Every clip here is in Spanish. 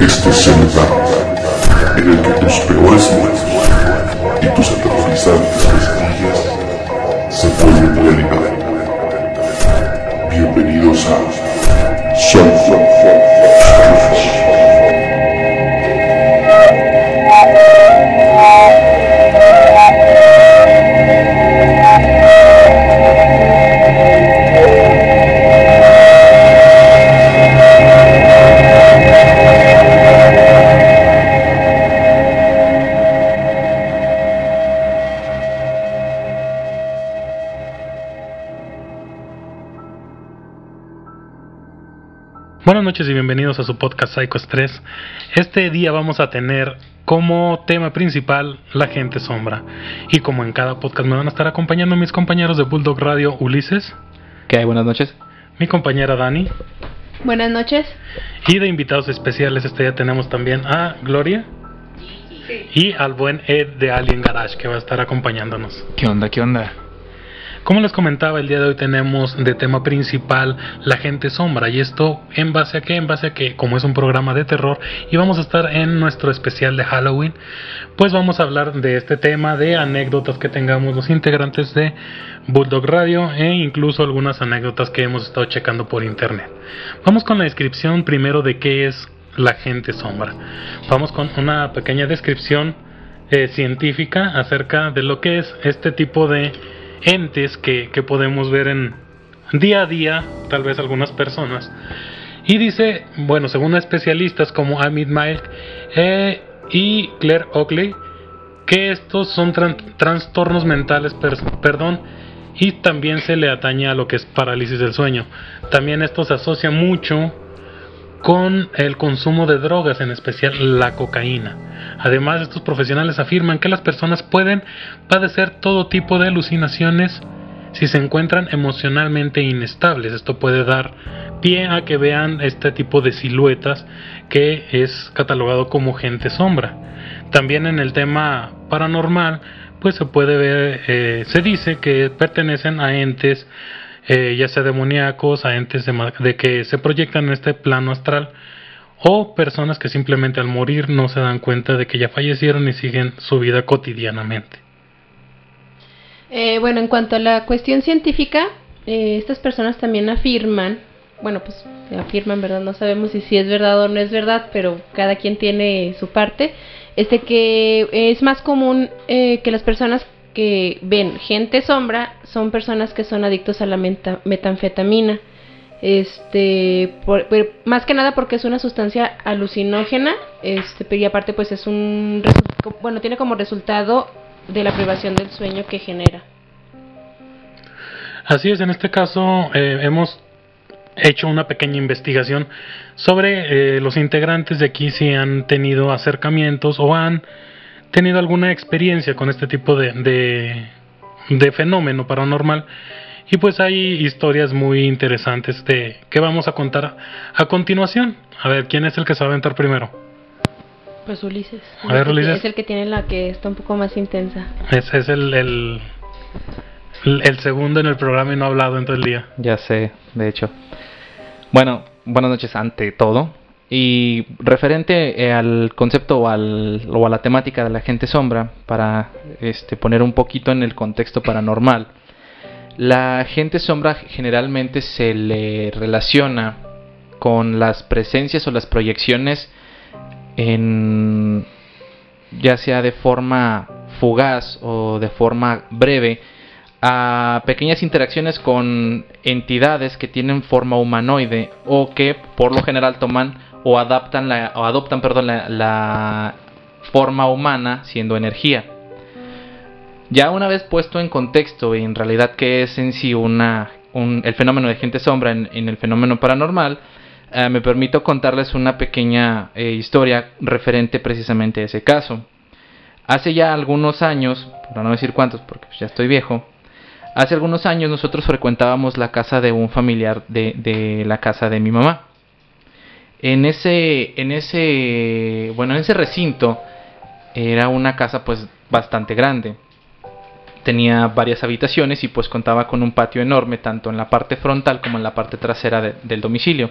Esto es el lugar en el que tus peores miedos y tus aterrorizantes pesadillas se vuelven realidad. Bienvenidos a Sunflower. Buenas noches y bienvenidos a su podcast Psycho Stress. Este día vamos a tener como tema principal la gente sombra. Y como en cada podcast me van a estar acompañando mis compañeros de Bulldog Radio Ulises, ¿Qué hay? Buenas noches. mi compañera Dani Buenas noches. y de invitados especiales este día tenemos también a Gloria y al buen Ed de Alien Garage que va a estar acompañándonos. ¿Qué onda? ¿Qué onda? Como les comentaba, el día de hoy tenemos de tema principal la gente sombra. ¿Y esto en base a qué? En base a que, como es un programa de terror y vamos a estar en nuestro especial de Halloween, pues vamos a hablar de este tema, de anécdotas que tengamos los integrantes de Bulldog Radio e incluso algunas anécdotas que hemos estado checando por internet. Vamos con la descripción primero de qué es la gente sombra. Vamos con una pequeña descripción eh, científica acerca de lo que es este tipo de entes que, que podemos ver en día a día, tal vez algunas personas. Y dice, bueno, según especialistas como Amit Mike eh, y Claire Oakley, que estos son trastornos mentales, per- perdón, y también se le atañe a lo que es parálisis del sueño. También esto se asocia mucho con el consumo de drogas, en especial la cocaína. Además, estos profesionales afirman que las personas pueden padecer todo tipo de alucinaciones si se encuentran emocionalmente inestables. Esto puede dar pie a que vean este tipo de siluetas que es catalogado como gente sombra. También en el tema paranormal, pues se puede ver, eh, se dice que pertenecen a entes eh, ya sea demoníacos, a entes de, que se proyectan en este plano astral, o personas que simplemente al morir no se dan cuenta de que ya fallecieron y siguen su vida cotidianamente. Eh, bueno, en cuanto a la cuestión científica, eh, estas personas también afirman, bueno, pues afirman, ¿verdad? No sabemos si, si es verdad o no es verdad, pero cada quien tiene su parte. Este que es más común que las personas que ven gente sombra son personas que son adictos a la meta- metanfetamina. Este, por- más que nada porque es una sustancia alucinógena, este, y aparte pues es un, bueno, tiene como resultado de la privación del sueño que genera. Así es, en este caso eh, hemos hecho una pequeña investigación sobre eh, los integrantes de aquí si han tenido acercamientos o han tenido alguna experiencia con este tipo de, de, de fenómeno paranormal. Y pues hay historias muy interesantes de que vamos a contar a continuación. A ver, ¿quién es el que se va a aventar primero? Pues Ulises. A ver, Es el que- Ulises. Es el que tiene la que está un poco más intensa. Ese es el, el, el segundo en el programa y no ha hablado en todo el día. Ya sé, de hecho. Bueno, buenas noches ante todo. Y referente eh, al concepto o, al, o a la temática de la gente sombra, para este, poner un poquito en el contexto paranormal, la gente sombra generalmente se le relaciona con las presencias o las proyecciones en ya sea de forma fugaz o de forma breve a pequeñas interacciones con entidades que tienen forma humanoide o que por lo general toman o adaptan la, o adoptan perdón, la, la forma humana siendo energía. Ya una vez puesto en contexto y en realidad qué es en sí una, un- el fenómeno de gente sombra en, en el fenómeno paranormal, eh, me permito contarles una pequeña eh, historia referente precisamente a ese caso. Hace ya algunos años, para no decir cuántos porque ya estoy viejo, hace algunos años nosotros frecuentábamos la casa de un familiar de, de la casa de mi mamá. En ese, en ese, bueno, en ese recinto era una casa pues bastante grande. Tenía varias habitaciones y pues contaba con un patio enorme tanto en la parte frontal como en la parte trasera del domicilio.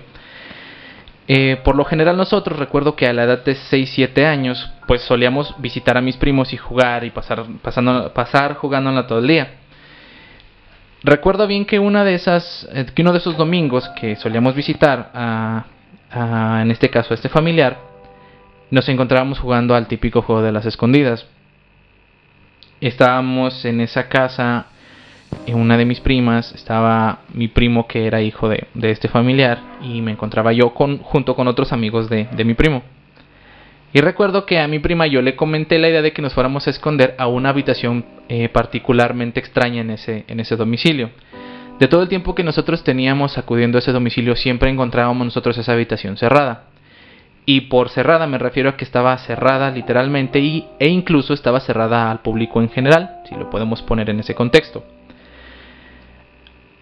Eh, por lo general nosotros recuerdo que a la edad de 6-7 años pues solíamos visitar a mis primos y jugar y pasar, pasando, pasar jugándola todo el día. Recuerdo bien que una de esas, eh, que uno de esos domingos que solíamos visitar a, en este caso a este familiar, nos encontrábamos jugando al típico juego de las escondidas. Estábamos en esa casa una de mis primas, estaba mi primo que era hijo de, este familiar y me encontraba yo con, junto con otros amigos de, mi primo. Y recuerdo que a mi prima yo le comenté la idea de que nos fuéramos a esconder a una habitación eh, particularmente extraña en ese, en ese domicilio. De todo el tiempo que nosotros teníamos acudiendo a ese domicilio siempre encontrábamos nosotros esa habitación cerrada. Y por cerrada me refiero a que estaba cerrada literalmente y, e incluso estaba cerrada al público en general, si lo podemos poner en ese contexto.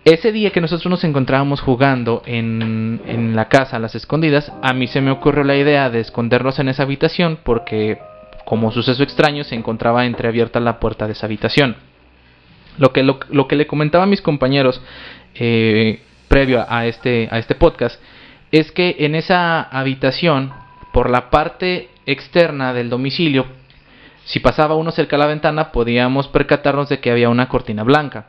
Ese día que nosotros nos encontrábamos jugando en, la casa a las escondidas, a mí se me ocurrió la idea de escondernos en esa habitación porque, como suceso extraño, se encontraba entreabierta la puerta de esa habitación. Lo que, lo, que le comentaba a mis compañeros eh, previo a este, a este podcast es que en esa habitación, por la parte externa del domicilio, si pasaba uno cerca de la ventana, podíamos percatarnos de que había una cortina blanca.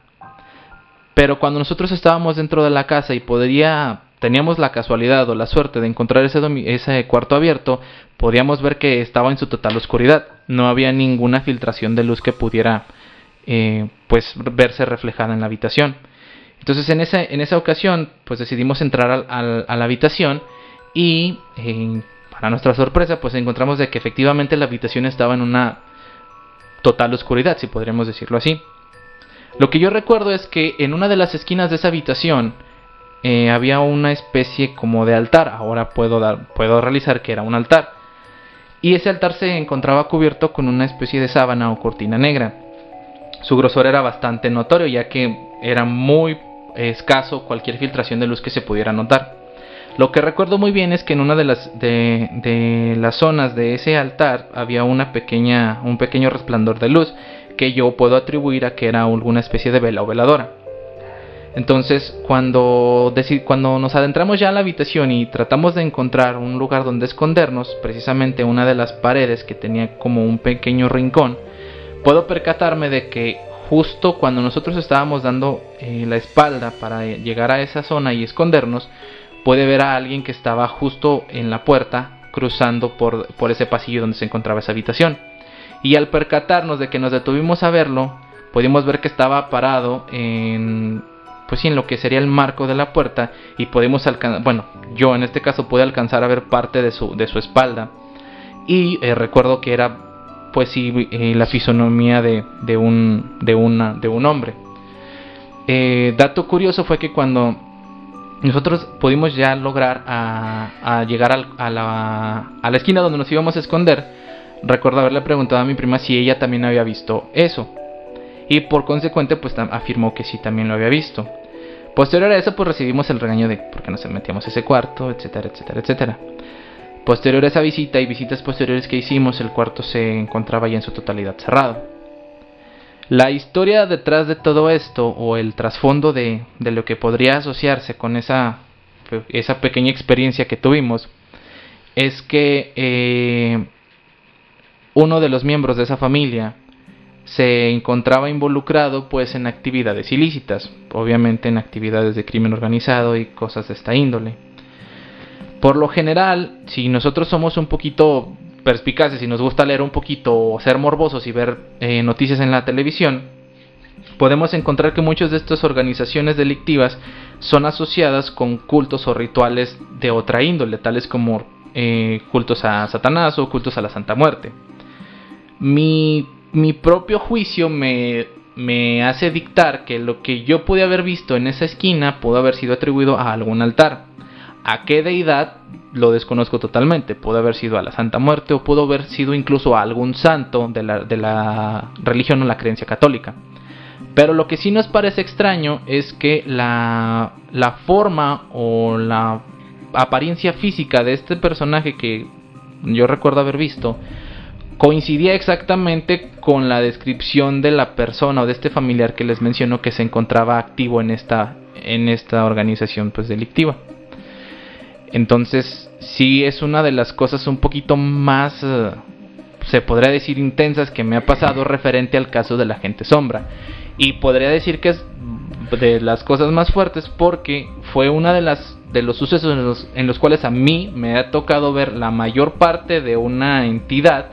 Pero cuando nosotros estábamos dentro de la casa y podría, teníamos la casualidad o la suerte de encontrar ese, ese cuarto abierto, podíamos ver que estaba en su total oscuridad. No había ninguna filtración de luz que pudiera eh, pues verse reflejada en la habitación. Entonces en esa, en esa ocasión pues decidimos entrar al, a la habitación y para nuestra sorpresa pues encontramos de que efectivamente la habitación estaba en una total oscuridad, si podríamos decirlo así. Lo que yo recuerdo es que en una de las esquinas de esa habitación eh, había una especie como de altar. Ahora puedo, dar, puedo realizar que era un altar. Y ese altar se encontraba cubierto con una especie de sábana o cortina negra. Su grosor era bastante notorio ya que era muy escaso cualquier filtración de luz que se pudiera notar. Lo que recuerdo muy bien es que en una de las, de, las zonas de ese altar había una pequeña, un pequeño resplandor de luz que yo puedo atribuir a que era alguna especie de vela o veladora. Entonces, cuando, cuando nos adentramos ya a la habitación y tratamos de encontrar un lugar donde escondernos, precisamente una de las paredes que tenía como un pequeño rincón, puedo percatarme de que justo cuando nosotros estábamos dando eh, la espalda para llegar a esa zona y escondernos, puede ver a alguien que estaba justo en la puerta cruzando por, por ese pasillo donde se encontraba esa habitación. Y al percatarnos de que nos detuvimos a verlo, pudimos ver que estaba parado en pues en lo que sería el marco de la puerta y podemos alcanzar, bueno, yo en este caso pude alcanzar a ver parte de su, de su espalda. Y eh, recuerdo que era pues sí eh, la fisonomía de, de, un, de, una, de un hombre. Eh, dato curioso fue que cuando nosotros pudimos ya lograr a, llegar a, la, esquina donde nos íbamos a esconder, Recuerdo haberle preguntado a mi prima si ella también había visto eso. Y por consecuente, pues afirmó que sí también lo había visto. Posterior a eso, pues recibimos el regaño de por qué nos metíamos a ese cuarto, etcétera, etcétera, etcétera. Posterior a esa visita y visitas posteriores que hicimos, el cuarto se encontraba ya en su totalidad cerrado. La historia detrás de todo esto, o el trasfondo de, de lo que podría asociarse con esa, esa pequeña experiencia que tuvimos, es que eh, uno de los miembros de esa familia se encontraba involucrado pues en actividades ilícitas, obviamente en actividades de crimen organizado y cosas de esta índole. Por lo general, si nosotros somos un poquito perspicaces y nos gusta leer un poquito o ser morbosos y ver eh, noticias en la televisión, podemos encontrar que muchas de estas organizaciones delictivas son asociadas con cultos o rituales de otra índole, tales como eh, cultos a Satanás o cultos a la Santa Muerte mi, mi propio juicio me, me hace dictar que lo que yo pude haber visto en esa esquina pudo haber sido atribuido a algún altar. ¿A qué deidad? Lo desconozco totalmente. Pudo haber sido a la Santa Muerte o pudo haber sido incluso a algún santo de la, de la religión o la creencia católica. Pero lo que sí nos parece extraño es que la, la forma o la apariencia física de este personaje que yo recuerdo haber visto coincidía exactamente con la descripción de la persona o de este familiar que les mencionó que se encontraba activo en esta en esta organización pues delictiva. Entonces, sí es una de las cosas un poquito más eh, se podría decir intensas que me ha pasado referente al caso de la gente sombra. Y podría decir que es de las cosas más fuertes porque fue una de las de los sucesos en los, en los cuales a mí me ha tocado ver la mayor parte de una entidad,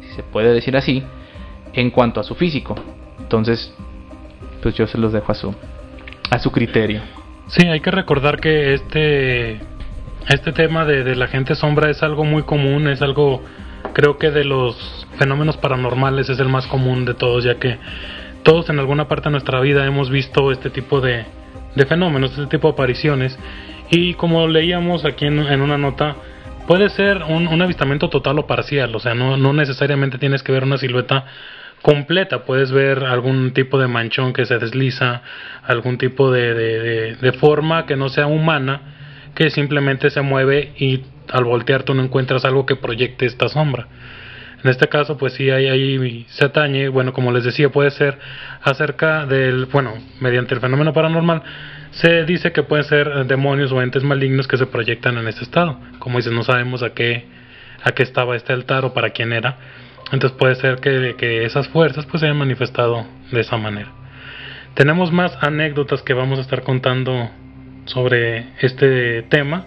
si se puede decir así, en cuanto a su físico. Entonces, pues yo se los dejo a su a su criterio. Sí, hay que recordar que este este tema de, de la gente sombra es algo muy común, es algo creo que de los fenómenos paranormales es el más común de todos, ya que todos en alguna parte de nuestra vida hemos visto este tipo de, de fenómenos, este tipo de apariciones. Y como leíamos aquí en, una nota, puede ser un, avistamiento total o parcial, o sea, no, no necesariamente tienes que ver una silueta completa, puedes ver algún tipo de manchón que se desliza, algún tipo de, de, de, forma que no sea humana, que simplemente se mueve y al voltear tú no encuentras algo que proyecte esta sombra. En este caso, pues sí, ahí, ahí se atañe, bueno, como les decía, puede ser acerca del, bueno, mediante el fenómeno paranormal, se dice que pueden ser demonios o entes malignos que se proyectan en este estado. Como dices, no sabemos a qué, a qué estaba este altar o para quién era. Entonces puede ser que, que esas fuerzas pues se hayan manifestado de esa manera. Tenemos más anécdotas que vamos a estar contando sobre este tema.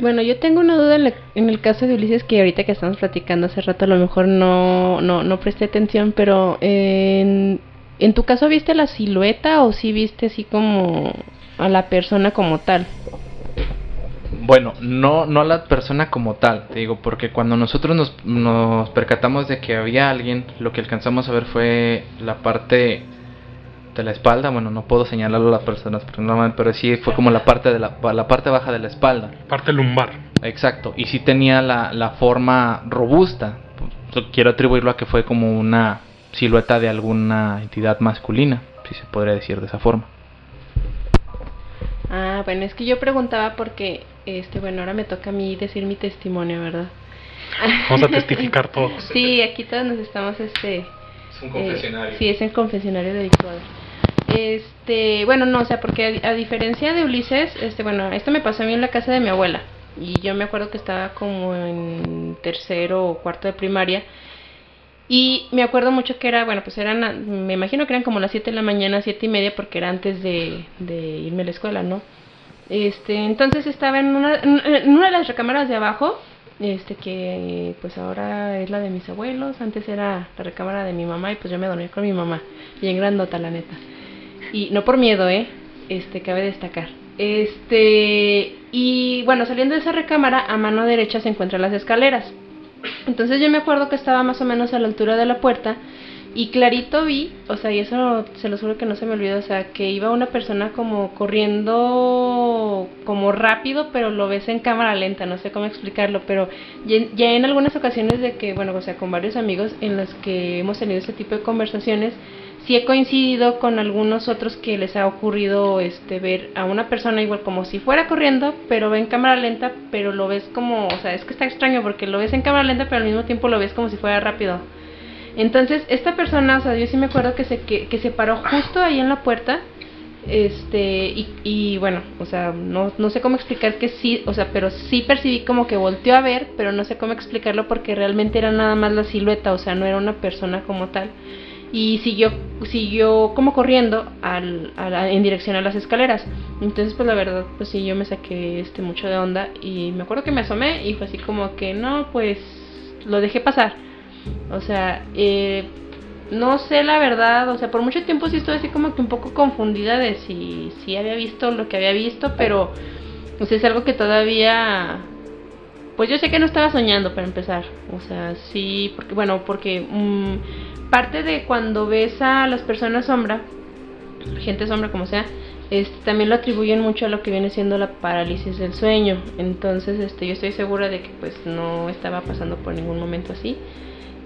Bueno, yo tengo una duda en, el caso de Ulises que ahorita que estamos platicando hace rato a lo mejor no, no, no presté atención, pero en, en tu caso viste la silueta o sí viste así como a la persona como tal? Bueno, no, no a la persona como tal, te digo, porque cuando nosotros nos, nos percatamos de que había alguien, lo que alcanzamos a ver fue la parte de la espalda, bueno, no puedo señalarlo a las personas, pero sí fue como la parte de la, la parte baja de la espalda. Parte lumbar. Exacto, y sí tenía la, la forma robusta. Quiero atribuirlo a que fue como una silueta de alguna entidad masculina, si se podría decir de esa forma. Ah, bueno, es que yo preguntaba porque, este, bueno, ahora me toca a mí decir mi testimonio, ¿verdad? Vamos a testificar todos. sí, aquí todos nos estamos, este... Es un confesionario. Eh, sí, es el confesionario de Ecuador. Este, bueno, no, o sea, porque a, diferencia de Ulises, este, bueno, esto me pasó a mí en la casa de mi abuela. Y yo me acuerdo que estaba como en tercero o cuarto de primaria. Y me acuerdo mucho que era, bueno, pues eran, me imagino que eran como las 7 de la mañana, siete y media, porque era antes de, irme a la escuela, ¿no? Este, entonces estaba en una, en una de las recámaras de abajo, este que pues ahora es la de mis abuelos, antes era la recámara de mi mamá y pues yo me dormí con mi mamá, y en grandota la neta. Y no por miedo, ¿eh? Este, cabe destacar. Este, y bueno, saliendo de esa recámara, a mano derecha se encuentran las escaleras. Entonces yo me acuerdo que estaba más o menos a la altura de la puerta y clarito vi, o sea, y eso se lo juro que no se me olvidó, o sea, que iba una persona como corriendo como rápido, pero lo ves en cámara lenta, no sé cómo explicarlo, pero ya, en algunas ocasiones de que, bueno, o sea, con varios amigos en los que hemos tenido este tipo de conversaciones, sí he coincidido con algunos otros que les ha ocurrido este ver a una persona igual como si fuera corriendo, pero ve en cámara lenta, pero lo ves como, o sea, es que está extraño porque lo ves en cámara lenta, pero al mismo tiempo lo ves como si fuera rápido. Entonces, esta persona, o sea, yo sí me acuerdo que se que, se paró justo ahí en la puerta este y, y bueno o sea no, no sé cómo explicar que sí o sea pero sí percibí como que volteó a ver pero no sé cómo explicarlo porque realmente era nada más la silueta o sea no era una persona como tal y siguió siguió como corriendo al, en dirección a las escaleras. Entonces pues la verdad pues sí yo me saqué este mucho de onda y me acuerdo que me asomé y fue así como que no pues lo dejé pasar o sea eh, no sé la verdad o sea por mucho tiempo sí estuve así como que un poco confundida de si si había visto lo que había visto pero pues es algo que todavía pues yo sé que no estaba soñando para empezar. O sea sí porque bueno porque mm, parte de cuando ves a las personas sombra, gente sombra como sea, este, también lo atribuyen mucho a lo que viene siendo la parálisis del sueño. Entonces, este, yo estoy segura de que pues no estaba pasando por ningún momento así.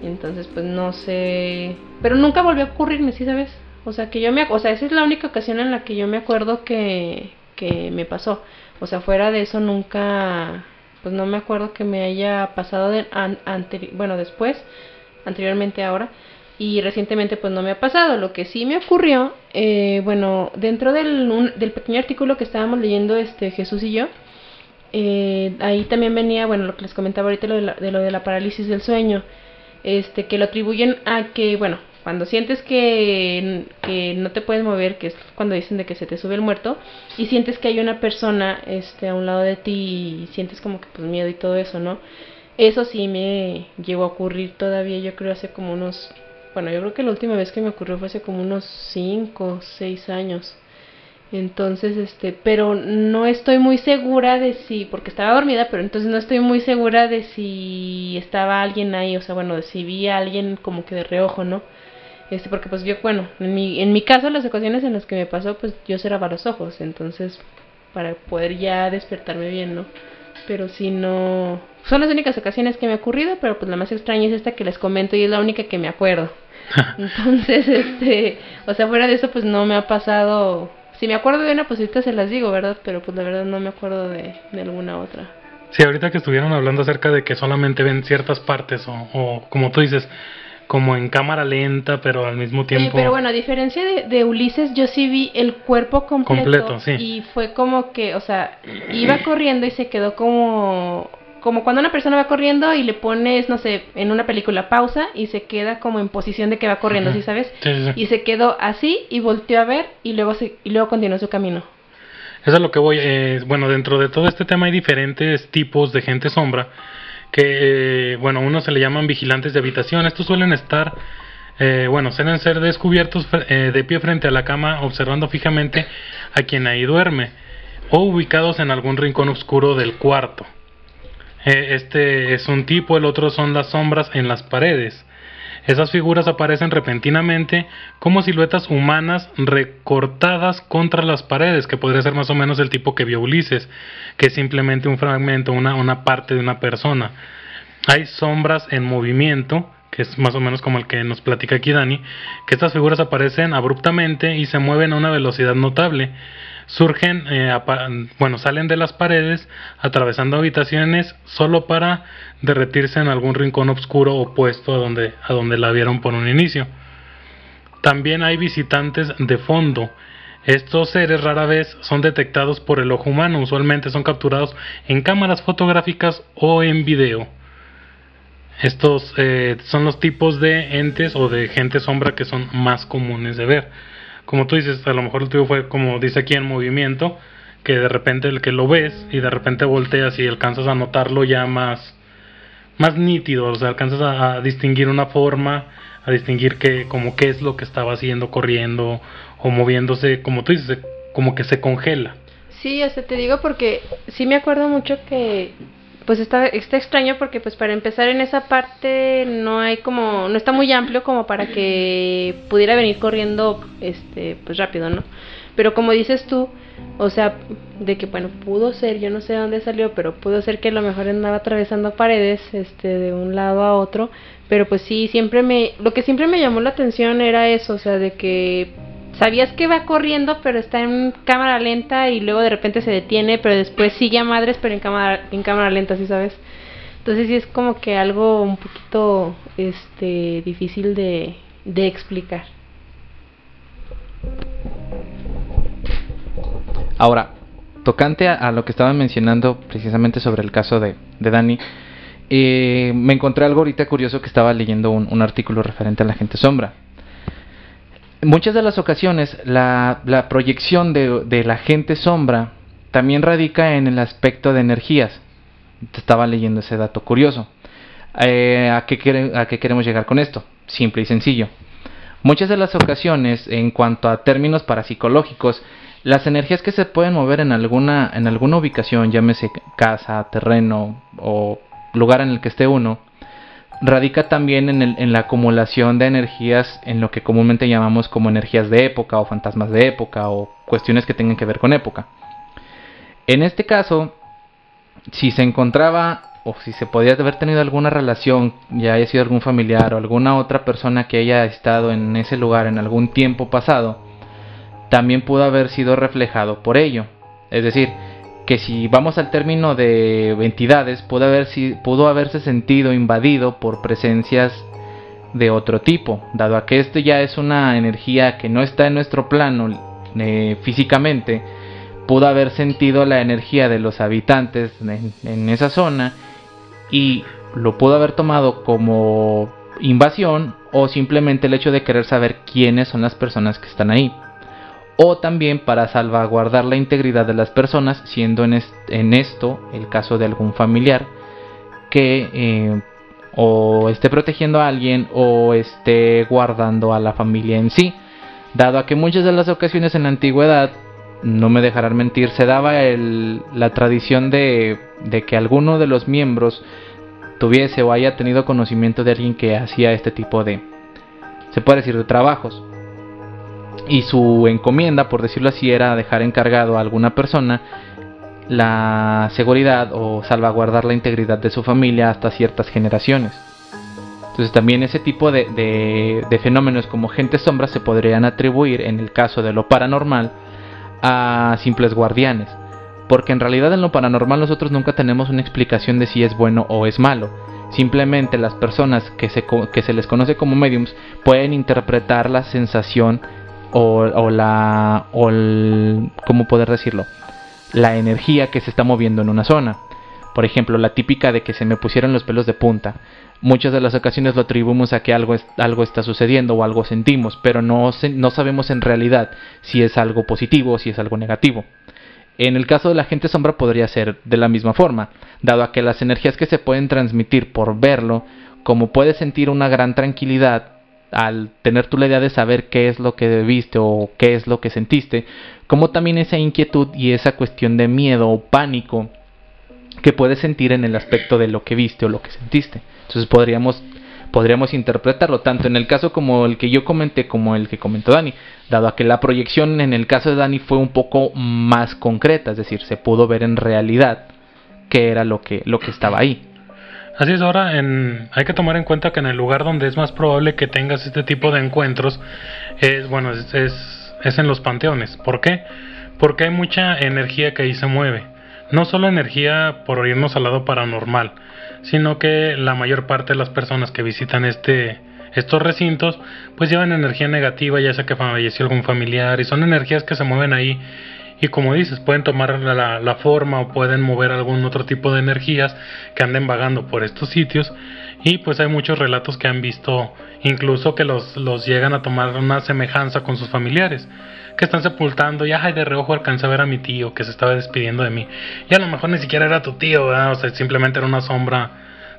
Entonces, pues no sé, pero nunca volvió a ocurrirme, ¿sí sabes? O sea, que yo me, o sea, esa es la única ocasión en la que yo me acuerdo que que me pasó. O sea, fuera de eso nunca pues no me acuerdo que me haya pasado de, bueno, después anteriormente ahora y recientemente pues no me ha pasado. Lo que sí me ocurrió, eh, bueno, dentro del, del pequeño artículo que estábamos leyendo este Jesús y yo, eh, ahí también venía, bueno, lo que les comentaba ahorita lo de, la, de lo de la parálisis del sueño, este que lo atribuyen a que, bueno, cuando sientes que, que, no te puedes mover, que es cuando dicen de que se te sube el muerto, y sientes que hay una persona este, a un lado de ti y sientes como que pues miedo y todo eso, ¿no? Eso sí me llegó a ocurrir todavía, yo creo hace como unos, bueno, yo creo que la última vez que me ocurrió fue hace como unos 5 o 6 años. Entonces, este, pero no estoy muy segura de si, porque estaba dormida, pero entonces no estoy muy segura de si estaba alguien ahí, o sea, bueno, de si vi a alguien como que de reojo, ¿no? Este, porque pues yo, bueno, en mi, en mi caso, las ocasiones en las que me pasó, pues yo cerraba los ojos, entonces, para poder ya despertarme bien, ¿no? Pero si no, son las únicas ocasiones que me ha ocurrido, pero pues la más extraña es esta que les comento y es la única que me acuerdo. Entonces, este, o sea, fuera de eso, pues no me ha pasado si me acuerdo de una, pues ahorita se las digo, ¿verdad? Pero pues la verdad no me acuerdo de, alguna otra. Sí, ahorita que estuvieron hablando acerca de que solamente ven ciertas partes o, como tú dices, como en cámara lenta, pero al mismo tiempo... pero bueno, a diferencia de, de, Ulises, yo sí vi el cuerpo completo, completo sí. y fue como que, o sea, iba corriendo y se quedó como como cuando una persona va corriendo y le pones, no sé, en una película pausa y se queda como en posición de que va corriendo, ¿sí sabes? Y se quedó así y volteó a ver y luego, se, y luego continuó su camino. Eso es lo que voy. Eh, bueno, dentro de todo este tema hay diferentes tipos de gente sombra. Que, eh, bueno, uno se le llaman vigilantes de habitación. Estos suelen estar, eh, bueno, suelen ser descubiertos de pie frente a la cama, observando fijamente a quien ahí duerme, o ubicados en algún rincón oscuro del cuarto. Eh, este es un tipo, el otro son las sombras en las paredes. Esas figuras aparecen repentinamente como siluetas humanas recortadas contra las paredes, que podría ser más o menos el tipo que vio Ulises, que es simplemente un fragmento, una, una parte de una persona. Hay sombras en movimiento, que es más o menos como el que nos platica aquí Dani, que estas figuras aparecen abruptamente y se mueven a una velocidad notable surgen, eh, bueno, salen de las paredes, atravesando habitaciones, solo para derretirse en algún rincón oscuro opuesto a donde, a donde la vieron por un inicio. También hay visitantes de fondo. Estos seres rara vez son detectados por el ojo humano, usualmente son capturados en cámaras fotográficas o en video. Estos eh, son los tipos de entes o de gente sombra que son más comunes de ver como tú dices, a lo mejor el tuyo fue como dice aquí en movimiento, que de repente el que lo ves y de repente volteas y alcanzas a notarlo ya más, más nítido, o sea, alcanzas a, distinguir una forma, a distinguir que, como qué es lo que estaba haciendo, corriendo o moviéndose, como tú dices, como que se congela. Sí, o sea, te digo porque sí me acuerdo mucho que pues está, está extraño porque pues para empezar en esa parte no hay como, no está muy amplio como para que pudiera venir corriendo este pues rápido, ¿no? Pero como dices tú, o sea, de que bueno, pudo ser, yo no sé dónde salió, pero pudo ser que a lo mejor andaba atravesando paredes este de un lado a otro, pero pues sí, siempre me lo que siempre me llamó la atención era eso, o sea, de que sabías que va corriendo, pero está en cámara lenta y luego de repente se detiene, pero después sigue a madres, pero en cámara, en cámara lenta, ¿sí sabes? Entonces sí es como que algo un poquito este difícil de, de explicar. Ahora, tocante a, lo que estaban mencionando precisamente sobre el caso de, de Dani, eh, me encontré algo ahorita curioso que estaba leyendo un, un artículo referente a la gente sombra muchas de las ocasiones la, proyección de, la gente sombra también radica en el aspecto de energías. Estaba leyendo ese dato curioso. Eh, ¿a, qué ¿A qué queremos llegar con esto? Simple y sencillo. Muchas de las ocasiones, en cuanto a términos parapsicológicos, las energías que se pueden mover en alguna, en alguna ubicación, llámese casa, terreno o lugar en el que esté uno, radica también en, la acumulación de energías en lo que comúnmente llamamos como energías de época o fantasmas de época o cuestiones que tengan que ver con época. En este caso, si se encontraba o si se podía haber tenido alguna relación, ya haya sido algún familiar o alguna otra persona que haya estado en ese lugar en algún tiempo pasado, también pudo haber sido reflejado por ello. Es decir, que si vamos al término de entidades, pudo, haber, pudo haberse sentido invadido por presencias de otro tipo, dado a que esto ya es una energía que no está en nuestro plano eh, físicamente, pudo haber sentido la energía de los habitantes en, esa zona y lo pudo haber tomado como invasión o simplemente el hecho de querer saber quiénes son las personas que están ahí. O también para salvaguardar la integridad de las personas, siendo en, esto el caso de algún familiar que eh, o esté protegiendo a alguien o esté guardando a la familia en sí. Dado a que muchas de las ocasiones en la antigüedad, no me dejarán mentir, se daba la tradición de, de que alguno de los miembros tuviese o haya tenido conocimiento de alguien que hacía este tipo de, se puede decir, de trabajos. Y su encomienda, por decirlo así, era dejar encargado a alguna persona la seguridad o salvaguardar la integridad de su familia hasta ciertas generaciones. Entonces también ese tipo de, fenómenos como gente sombra se podrían atribuir en el caso de lo paranormal a simples guardianes. Porque en realidad en lo paranormal nosotros nunca tenemos una explicación de si es bueno o es malo. Simplemente las personas que se, que se les conoce como mediums pueden interpretar la sensación o, la... O ¿Cómo poder decirlo? la energía que se está moviendo en una zona. Por ejemplo, la típica de que se me pusieron los pelos de punta. Muchas de las ocasiones lo atribuimos a que algo, algo está sucediendo o algo sentimos, pero no, no sabemos en realidad si es algo positivo o si es algo negativo. En el caso de la gente sombra podría ser de la misma forma, dado a que las energías que se pueden transmitir por verlo, como puedes sentir una gran tranquilidad al tener tú la idea de saber qué es lo que viste o qué es lo que sentiste, como también esa inquietud y esa cuestión de miedo o pánico que puedes sentir en el aspecto de lo que viste o lo que sentiste. Entonces podríamos podríamos interpretarlo tanto en el caso como el que yo comenté como el que comentó Dani, dado a que la proyección en el caso de Dani fue un poco más concreta, es decir, se pudo ver en realidad qué era lo que lo que estaba ahí. Así es, ahora en, hay que tomar en cuenta que en el lugar donde es más probable que tengas este tipo de encuentros es, bueno, es, es, en los panteones. ¿Por qué? Porque hay mucha energía que ahí se mueve. No solo energía por irnos al lado paranormal, sino que la mayor parte de las personas que visitan este, estos recintos pues llevan energía negativa, ya sea que falleció algún familiar, y son energías que se mueven ahí y como dices, pueden tomar la, forma o pueden mover algún otro tipo de energías que anden vagando por estos sitios. Y pues hay muchos relatos que han visto incluso que los, los llegan a tomar una semejanza con sus familiares que están sepultando y ay de reojo alcancé a ver a mi tío que se estaba despidiendo de mí y a lo mejor ni siquiera era tu tío o sea simplemente era una sombra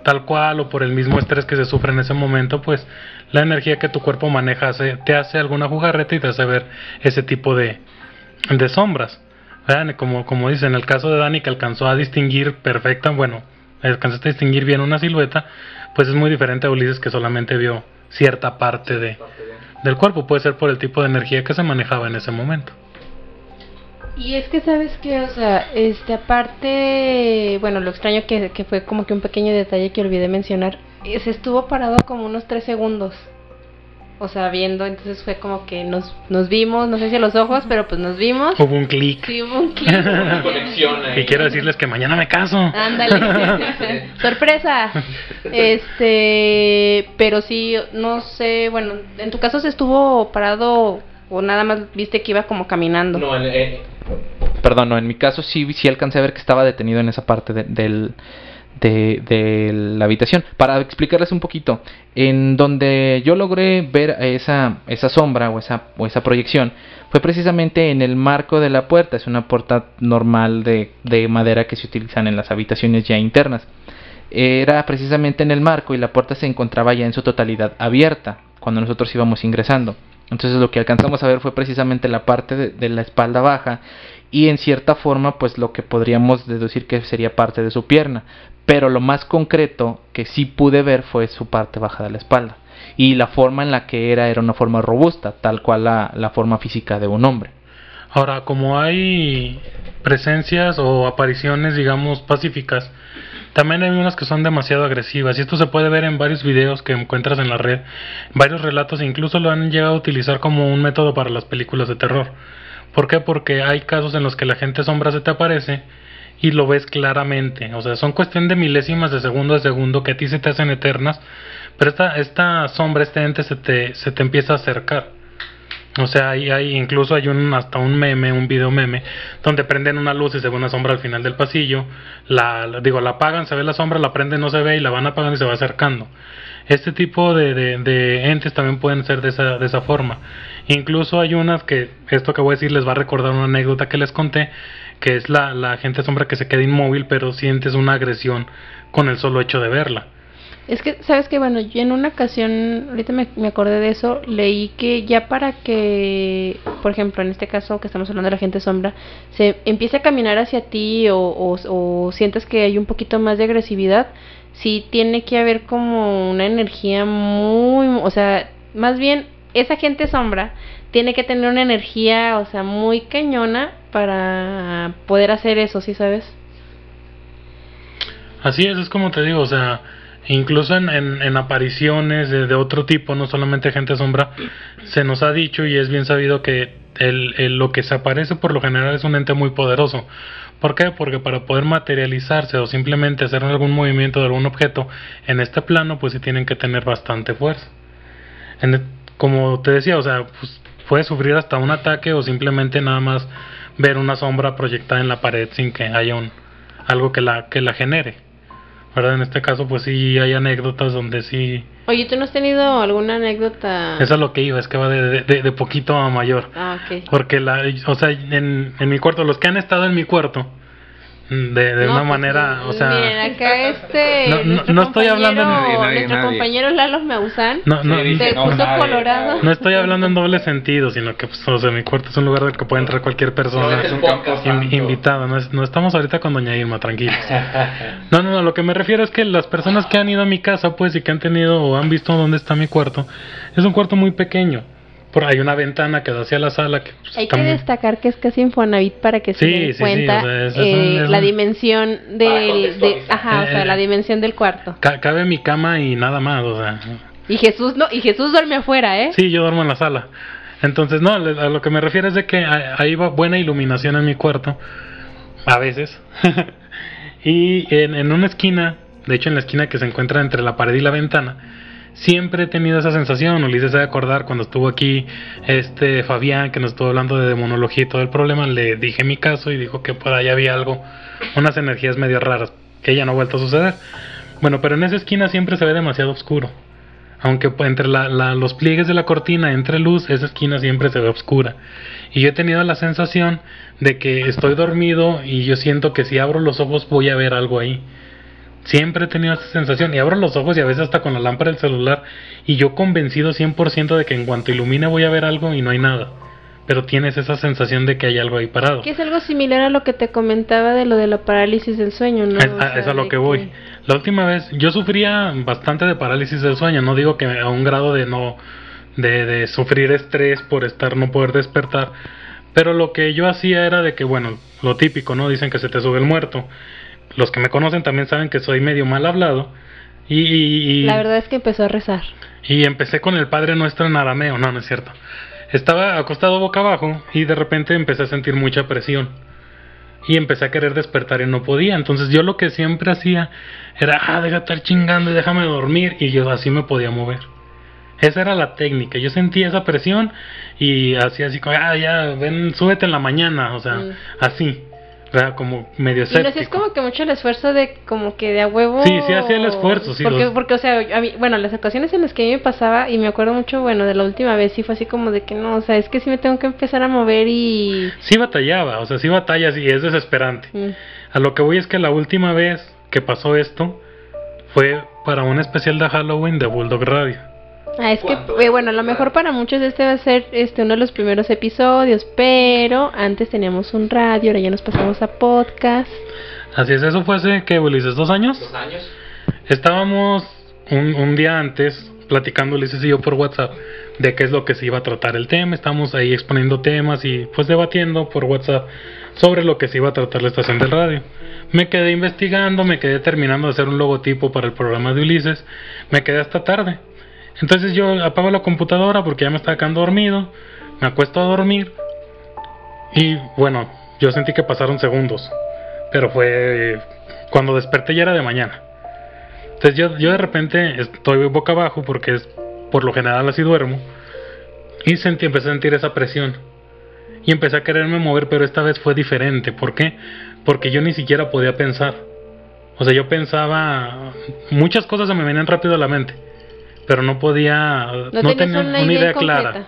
tal cual o por el mismo estrés que se sufre en ese momento pues la energía que tu cuerpo maneja te hace alguna jugarreta y te hace ver ese tipo de, de sombras. Como, como dice, en el caso de Dani que alcanzó a distinguir perfecta, bueno, alcanzaste a distinguir bien una silueta, pues es muy diferente a Ulises que solamente vio cierta parte de, del cuerpo, puede ser por el tipo de energía que se manejaba en ese momento. Y es que sabes que, o sea, este aparte, bueno, lo extraño que, que fue como que un pequeño detalle que olvidé mencionar, se estuvo parado como unos tres segundos o sea, viendo, entonces fue como que nos, nos vimos, no sé si a los ojos, pero pues nos vimos. Hubo un clic. Sí, hubo un clic. y quiero decirles que mañana me caso. Ándale. Sorpresa. Este, pero sí, no sé, bueno, en tu caso se estuvo parado o nada más viste que iba como caminando. No, eh, perdón, no, en mi caso sí, sí alcancé a ver que estaba detenido en esa parte del de, la habitación. Para explicarles un poquito, en donde yo logré ver esa, esa sombra o esa, o esa proyección fue precisamente en el marco de la puerta. Es una puerta normal de, de madera que se utilizan en las habitaciones ya internas. Era precisamente en el marco y la puerta se encontraba ya en su totalidad abierta cuando nosotros íbamos ingresando. Entonces lo que alcanzamos a ver fue precisamente la parte de, la espalda baja y en cierta forma pues lo que podríamos deducir que sería parte de su pierna pero lo más concreto que sí pude ver fue su parte baja de la espalda y la forma en la que era era una forma robusta, tal cual la, la forma física de un hombre. Ahora, como hay presencias o apariciones, digamos, pacíficas, también hay unas que son demasiado agresivas y esto se puede ver en varios videos que encuentras en la red, varios relatos, e incluso lo han llegado a utilizar como un método para las películas de terror. ¿Por qué? Porque hay casos en los que la gente sombra se te aparece y lo ves claramente. O sea, son cuestión de milésimas de segundo a segundo que a ti se te hacen eternas, pero esta, esta sombra, este ente se te, se te empieza a acercar. O sea, hay, hay, incluso hay hasta un meme, un video meme, donde prenden una luz y se ve una sombra al final del pasillo. La, la- digo, la apagan, se ve la sombra, la prenden, no se ve y la van apagando y se va acercando. Este tipo de, de, de entes también pueden ser de esa, de esa forma. Incluso hay unas que, esto que voy a decir les va a recordar una anécdota que les conté, que es la, la gente sombra que se queda inmóvil pero sientes una agresión con el solo hecho de verla. Es que, ¿sabes que Bueno, yo en una ocasión, ahorita me, me acordé de eso, leí que ya para que, por ejemplo, en este caso que estamos hablando de la gente sombra, se empiece a caminar hacia ti o, o, o que hay un poquito más de agresividad, sí tiene que haber como una energía muy, o sea, más bien esa gente sombra tiene que tener una energía, o sea, muy cañona para poder hacer eso, ¿sí sabes? Así es, es como te digo, o sea, incluso en, apariciones de, otro tipo, no solamente gente sombra, se nos ha dicho y es bien sabido que el, lo que se aparece por lo general es un ente muy poderoso. ¿Por qué? Porque para poder materializarse o simplemente hacer algún movimiento de algún objeto en este plano, pues sí tienen que tener bastante fuerza. En como te decía, o sea, pues puede sufrir hasta un ataque o simplemente nada más ver una sombra proyectada en la pared sin que haya un algo que la que la genere. ¿Verdad? En este caso, pues sí hay anécdotas donde sí. Oye, ¿tú no has tenido alguna anécdota? Eso es lo que iba, es que va de, de, de- poquito a mayor. Ah, ok. Porque, la, o sea, en, en mi cuarto, los que han estado en mi cuarto, de, de No, una pues, manera, o sea. Miren, acá este. No, no, no estoy hablando nadie, nadie, Nuestro nadie. compañero Lalo No, no, colorado. no estoy hablando en doble sentido, sino que, pues, o sea, mi cuarto es un lugar del que puede entrar cualquier persona. es un campo In- santo. invitado, no, es- no estamos ahorita con Doña Irma, tranquilos. No, no, no, lo que me refiero es que las personas que han ido a mi casa, pues, y que han tenido o han visto dónde está mi cuarto, es un cuarto muy pequeño. Por hay una ventana que da hacia la sala que pues, Hay que muy- destacar que es casi Infonavit para que se Sí, den sí, sí, cuenta o sea, es- eh, es la un- dimensión del, de, ajá, o sea, Eh, la dimensión del cuarto. ca- cabe mi cama y nada más, o sea. Y Jesús no, y Jesús duerme afuera, ¿eh? Sí, yo duermo en la sala. Entonces, no, le- a lo que me refiero es de que ahí va buena iluminación en mi cuarto. A veces. y en, en una esquina, de hecho en la esquina que se encuentra entre la pared y la ventana, siempre he tenido esa sensación. Ulises se debe acordar cuando estuvo aquí este Fabián, que nos estuvo hablando de demonología y todo el problema, le dije mi caso y dijo que por ahí había algo, unas energías medio raras, que ya no ha vuelto a suceder. Bueno, pero en esa esquina siempre se ve demasiado oscuro. Aunque entre la- la- los pliegues de la cortina entre luz, esa esquina siempre se ve oscura. Y yo he tenido la sensación de que estoy dormido y yo siento que si abro los ojos voy a ver algo ahí. Siempre he tenido esa sensación y abro los ojos y a veces hasta con la lámpara del celular y yo convencido 100% de que en cuanto ilumine voy a ver algo y no hay nada. Pero tienes esa sensación de que hay algo ahí parado. Que es algo similar a lo que te comentaba de lo de la parálisis del sueño, ¿no? Es, O a- sea, es a lo que voy. La última vez yo sufría bastante de parálisis del sueño, no digo que a un grado de no de, de sufrir estrés por estar no poder despertar, pero lo que yo hacía era de que bueno, lo típico, ¿no? Dicen que se te sube el muerto. Los que me conocen también saben que soy medio mal hablado y, y- y- La verdad es que empezó a rezar. y empecé con el Padre Nuestro en arameo, no, no es cierto. Estaba acostado boca abajo y de repente empecé a sentir mucha presión. Y empecé a querer despertar y no podía. Entonces yo lo que siempre hacía era, ah, deja de estar chingando y déjame dormir. Y yo así me podía mover. Esa era la técnica. Yo sentía esa presión y hacía así como, ah, ya, ven, súbete en la mañana. O sea, Mm. así. Sea, como medio Y no escéptico. como que mucho el esfuerzo de, como que de a huevo. Sí, sí hacía el esfuerzo, sí, Porque, los- porque o sea, a mí- bueno, las ocasiones en las que a mí me pasaba, y me acuerdo mucho, bueno, de la última vez, sí fue así como de que no, o sea, es que sí me tengo que empezar a mover y. Sí batallaba, o sea, sí batallas y es desesperante. Mm. A lo que voy es que la última vez que pasó esto fue para un especial de Halloween de Bulldog Radio. Ah, es que, eh, bueno, a lo mejor para muchos este va a ser este uno de los primeros episodios, pero antes teníamos un radio, ahora ya nos pasamos a podcast. Así es, eso fue hace, ¿qué, Ulises? ¿Dos años? Dos años. Estábamos un, un día antes platicando Ulises y yo por WhatsApp de qué es lo que se iba a tratar el tema. Estábamos ahí exponiendo temas y pues debatiendo por WhatsApp sobre lo que se iba a tratar la estación del radio. Me quedé investigando, me quedé terminando de hacer un logotipo para el programa de Ulises. Me quedé hasta tarde. Entonces yo apago la computadora porque ya me estaba quedando dormido. Me acuesto a dormir. Y bueno, yo sentí que pasaron segundos. pero fue cuando desperté ya era de mañana. Entonces yo, yo de repente estoy boca abajo porque es por lo general así duermo y sentí, empecé a sentir esa presión y empecé a quererme mover, pero esta vez fue diferente. ¿Por qué? Porque yo ni siquiera podía pensar. O sea, yo pensaba muchas cosas se me venían rápido a la mente, pero no podía, no, tenía una, idea, clara.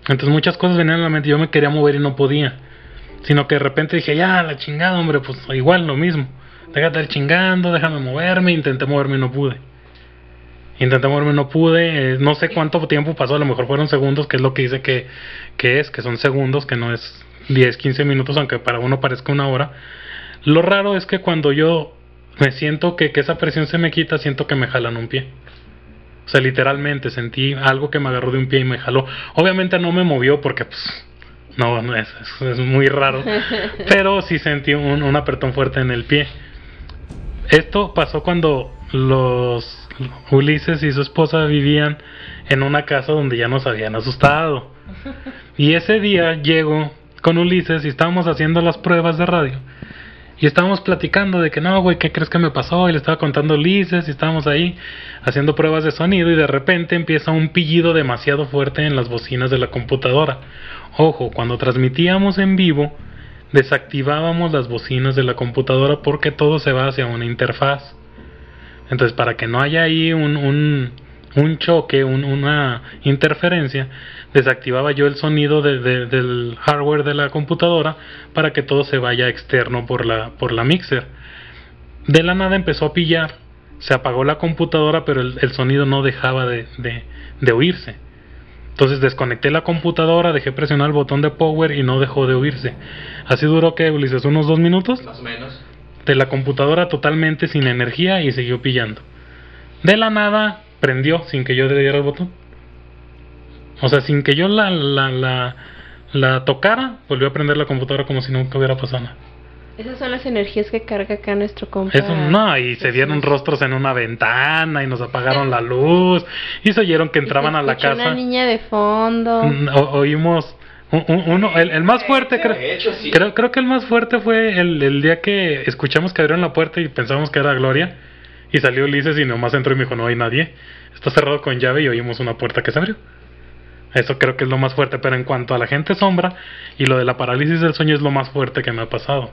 Entonces muchas cosas venían a la mente, yo me quería mover y no podía. Sino que de repente dije, ya, la chingada, hombre, pues igual lo mismo. Déjate estar chingando, déjame moverme, intenté moverme y no pude. Intenté moverme, no pude. Eh, no sé cuánto tiempo pasó, a lo mejor fueron segundos, que es lo que dice que, que es, que son segundos, que no es 10, 15 minutos, aunque para uno parezca una hora. Lo raro es que cuando yo me siento que, que esa presión se me quita, siento que me jalan un pie. O sea, literalmente sentí algo que me agarró de un pie y me jaló. Obviamente no me movió porque, pues, no, no es, es, muy raro. Pero sí sentí un, un apretón fuerte en el pie. Esto pasó cuando los Ulises y su esposa vivían en una casa donde ya nos habían asustado. Y ese día llego con Ulises y estábamos haciendo las pruebas de radio. Y estábamos platicando de que no, güey, ¿qué crees que me pasó? Y le estaba contando Ulises y estábamos ahí haciendo pruebas de sonido y de repente empieza un pillido demasiado fuerte en las bocinas de la computadora. Ojo, cuando transmitíamos en vivo, desactivábamos las bocinas de la computadora porque todo se va hacia una interfaz. Entonces, para que no haya ahí un, un, un choque, una interferencia, desactivaba yo el sonido del hardware de la computadora para que todo se vaya externo por la, por la mixer. De la nada empezó a pillar, se apagó la computadora, pero el, el sonido no dejaba de, de, oírse. Entonces desconecté la computadora, dejé presionar el botón de power y no dejó de oírse. Así duró que, Ulises, unos dos minutos. Más o menos de la computadora totalmente sin energía y siguió pillando. De la nada prendió sin que yo le diera el botón. O sea, sin que yo la, la, la, la tocara, volvió a prender la computadora como si nunca hubiera pasado nada. Esas son las energías que carga acá nuestro compa. Eso no, y se vieron rostros en una ventana y nos apagaron la luz y se oyeron que entraban a la casa. Una niña de fondo. Mm, oímos uno, el, más fuerte, creo, creo, que el más fuerte fue el, el, día que escuchamos que abrieron la puerta y pensamos que era Gloria. Y salió Ulises y nomás entró y me dijo: No hay nadie. Está cerrado con llave y oímos una puerta que se abrió. Eso creo que es lo más fuerte. Pero en cuanto a la gente sombra y lo de la parálisis del sueño es lo más fuerte que me ha pasado.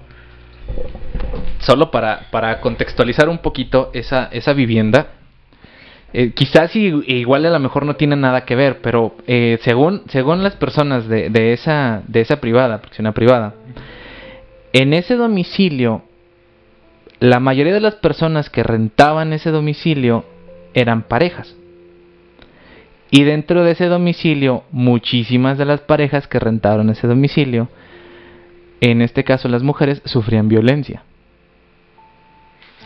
Solo para, para contextualizar un poquito esa, esa vivienda, eh, quizás igual a lo mejor no tiene nada que ver, pero eh, según, según las personas de, de, esa, de esa privada, porque una privada, en ese domicilio, la mayoría de las personas que rentaban ese domicilio eran parejas. Y dentro de ese domicilio, muchísimas de las parejas que rentaron ese domicilio, en este caso las mujeres, sufrían violencia.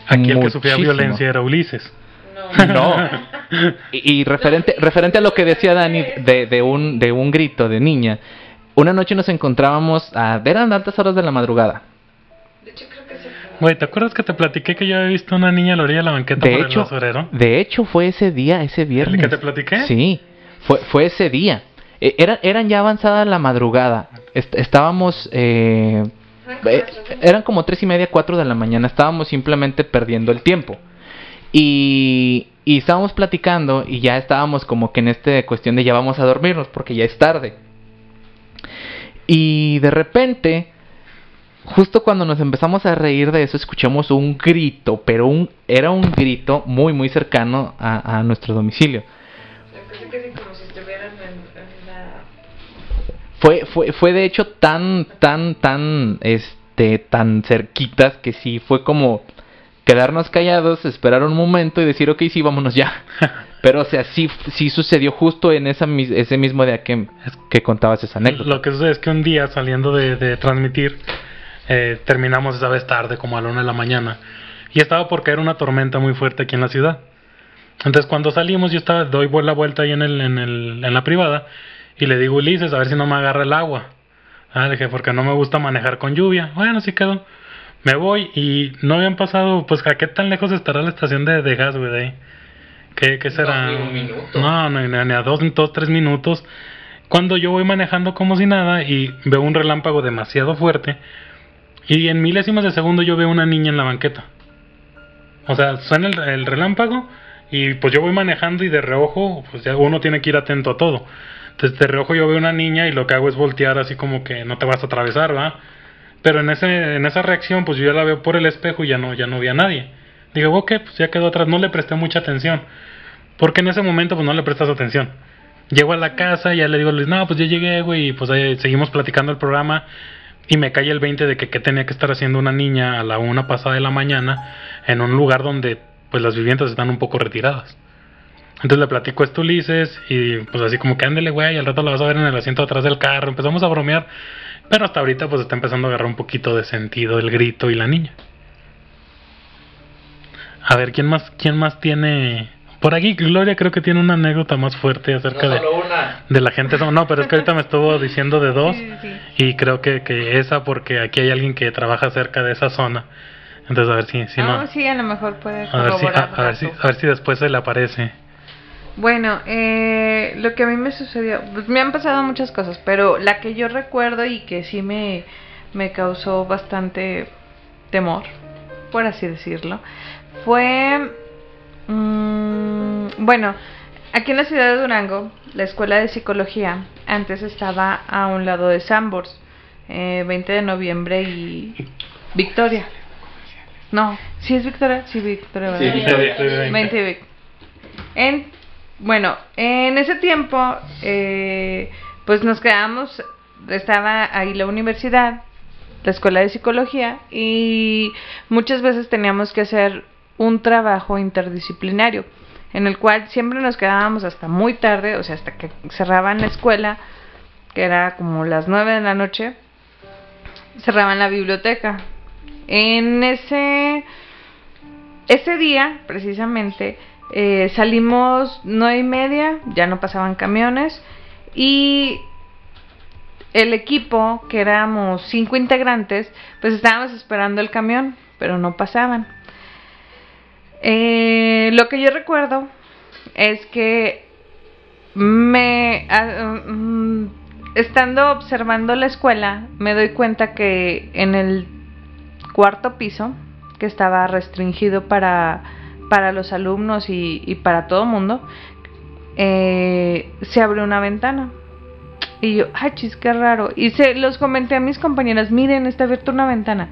Aquí el que sufría violencia era Ulises. No. Y, referente, referente a lo que decía Dani de, de, un, de un grito de niña, una noche nos encontrábamos, a, eran altas horas de la madrugada. Güey, ¿te acuerdas que te platiqué que yo había visto una niña a la orilla de la banqueta de hecho, De hecho, fue ese día, ese viernes. ¿El que te platiqué? Sí, fue, fue ese día. E, era, eran ya avanzada la madrugada. estábamos... Eh, eh, eran como tres y media, cuatro de la mañana. Estábamos simplemente perdiendo el tiempo. Y, y estábamos platicando y ya estábamos como que en esta cuestión de ya vamos a dormirnos porque ya es tarde. Y de repente, justo cuando nos empezamos a reír de eso, escuchamos un grito, pero un, era un grito muy, muy cercano a, a nuestro domicilio. Fue, fue, fue de hecho tan, tan, tan, este, tan cerquitas que sí fue como quedarnos callados, esperar un momento y decir, ok, sí, vámonos ya. Pero, o sea, sí, sí sucedió justo en esa, ese mismo día que, que contabas esa anécdota. Lo que sucede es que un día, saliendo de, transmitir, eh, terminamos esa vez tarde, como a la una de la mañana, y estaba por caer una tormenta muy fuerte aquí en la ciudad. Entonces, cuando salimos, yo estaba, doy la vuelta ahí en, el, en, el, en la privada, y le digo, Ulises, a ver si no me agarra el agua. Ah, le dije, porque no me gusta manejar con lluvia. Bueno, sí quedó. Me voy y no habían pasado, pues, ¿a qué tan lejos estará la estación de, de gas, güey, de ahí? ¿Qué, qué será? No, no, ni a dos, dos, tres minutos. Cuando yo voy manejando como si nada y veo un relámpago demasiado fuerte Y en milésimas de segundo yo veo una niña en la banqueta. O sea, suena el, el relámpago y pues yo voy manejando y de reojo, pues ya uno tiene que ir atento a todo. Entonces de reojo yo veo una niña y lo que hago es voltear así como que no te vas a atravesar, ¿va? Pero en ese en esa reacción pues yo ya la veo por el espejo y ya no ya no vi a nadie. Digo, ok, pues ya quedó atrás, no le presté mucha atención. Porque en ese momento pues no le prestas atención. Llego a la casa y ya le digo, Luis, no, pues ya llegué, güey, y pues seguimos platicando el programa y me cae el 20 de que qué tenía que estar haciendo una niña a la una pasada de la mañana en un lugar donde pues las viviendas están un poco retiradas. Entonces le platico esto a Ulises y pues así como que ándele, güey, al rato la vas a ver en el asiento atrás del carro. Empezamos a bromear, pero hasta ahorita pues está empezando a agarrar un poquito de sentido el grito y la niña. A ver, ¿quién más, quién más tiene por aquí Gloria creo que tiene una anécdota más fuerte acerca de, de la gente. No, pero es que ahorita me estuvo diciendo de dos y creo que, que esa porque aquí hay alguien que trabaja cerca de esa zona. Entonces a ver si, si no. Ah, sí, a lo mejor puede a ver, si, a, ver si, a ver si después se le aparece. Bueno, eh, lo que a mí me sucedió, pues me han pasado muchas cosas, pero la que yo recuerdo y que sí me, me causó bastante temor, por así decirlo, fue Mm, bueno, aquí en la ciudad de Durango, la escuela de psicología antes estaba a un lado de Sambors, eh, 20 de noviembre y Victoria. No, sí es Victoria, sí Victoria. Sí, Victoria. 20 en, bueno, en ese tiempo, eh, pues nos quedamos, estaba ahí la universidad, la escuela de psicología y muchas veces teníamos que hacer un trabajo interdisciplinario en el cual siempre nos quedábamos hasta muy tarde, o sea, hasta que cerraban la escuela, que era como las nueve de la noche, cerraban la biblioteca. En ese, ese día, precisamente, eh, salimos nueve y media, ya no pasaban camiones, y el equipo, que éramos cinco integrantes, pues estábamos esperando el camión, pero no pasaban. Eh, lo que yo recuerdo es que me ah, mm, estando observando la escuela me doy cuenta que en el cuarto piso que estaba restringido para para los alumnos y, y para todo mundo eh, se abrió una ventana. Y yo ay chis qué raro y se los comenté a mis compañeras miren está abierta una ventana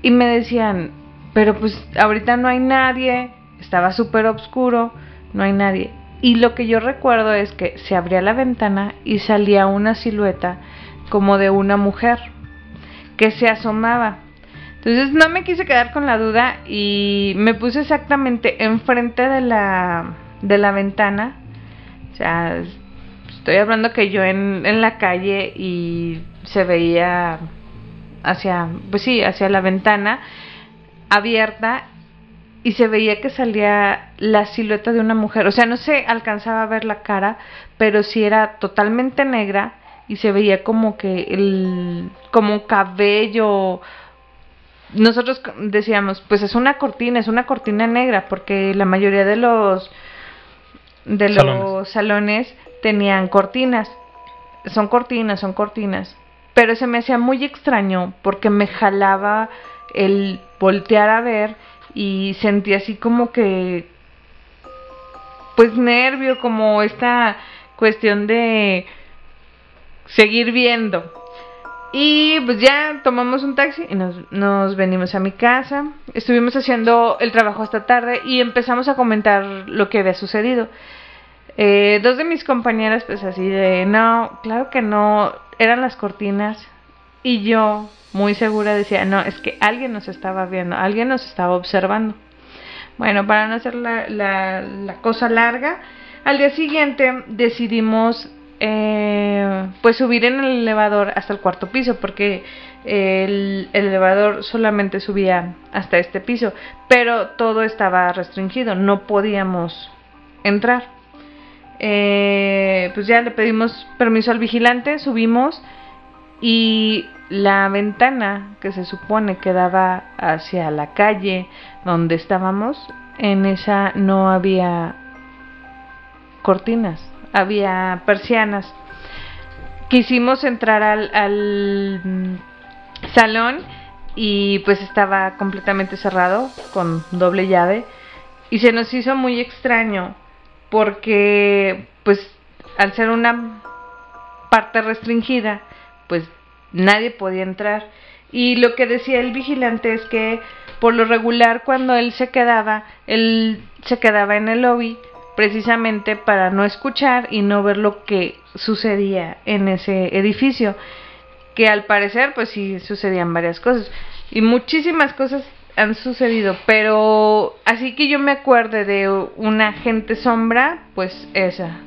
y me decían pero pues ahorita no hay nadie, estaba súper oscuro, no hay nadie. Y lo que yo recuerdo es que se abría la ventana y salía una silueta como de una mujer que se asomaba. Entonces no me quise quedar con la duda y me puse exactamente enfrente de la, de la ventana. O sea, estoy hablando que yo en, en la calle y se veía hacia, pues sí, hacia la ventana abierta y se veía que salía la silueta de una mujer. O sea, no se alcanzaba a ver la cara, pero sí era totalmente negra y se veía como que el como cabello nosotros decíamos, pues es una cortina, es una cortina negra porque la mayoría de los de los salones tenían cortinas. Son cortinas, son cortinas. Pero se me hacía muy extraño porque me jalaba el voltear a ver y sentí así como que pues nervio, como esta cuestión de seguir viendo. Y pues ya tomamos un taxi y nos, nos venimos a mi casa. Estuvimos haciendo el trabajo hasta tarde y empezamos a comentar lo que había sucedido. Eh, dos de mis compañeras pues así de, no, claro que no, eran las cortinas. Y yo, muy segura, decía, no, es que alguien nos estaba viendo, alguien nos estaba observando. Bueno, para no hacer la, la, cosa larga, al día siguiente decidimos eh, pues subir en el elevador hasta el cuarto piso porque el, elevador solamente subía hasta este piso pero todo estaba restringido no podíamos entrar eh, pues ya le pedimos permiso al vigilante subimos y la ventana que se supone que daba hacia la calle donde estábamos, en esa no había cortinas, había persianas. Quisimos entrar al, salón y pues estaba completamente cerrado con doble llave y se nos hizo muy extraño porque pues al ser una parte restringida pues nadie podía entrar y lo que decía el vigilante es que por lo regular cuando él se quedaba él se quedaba en el lobby precisamente para no escuchar y no ver lo que sucedía en ese edificio que al parecer pues sí sucedían varias cosas y muchísimas cosas han sucedido, pero así que yo me acuerde de una agente sombra, pues esa.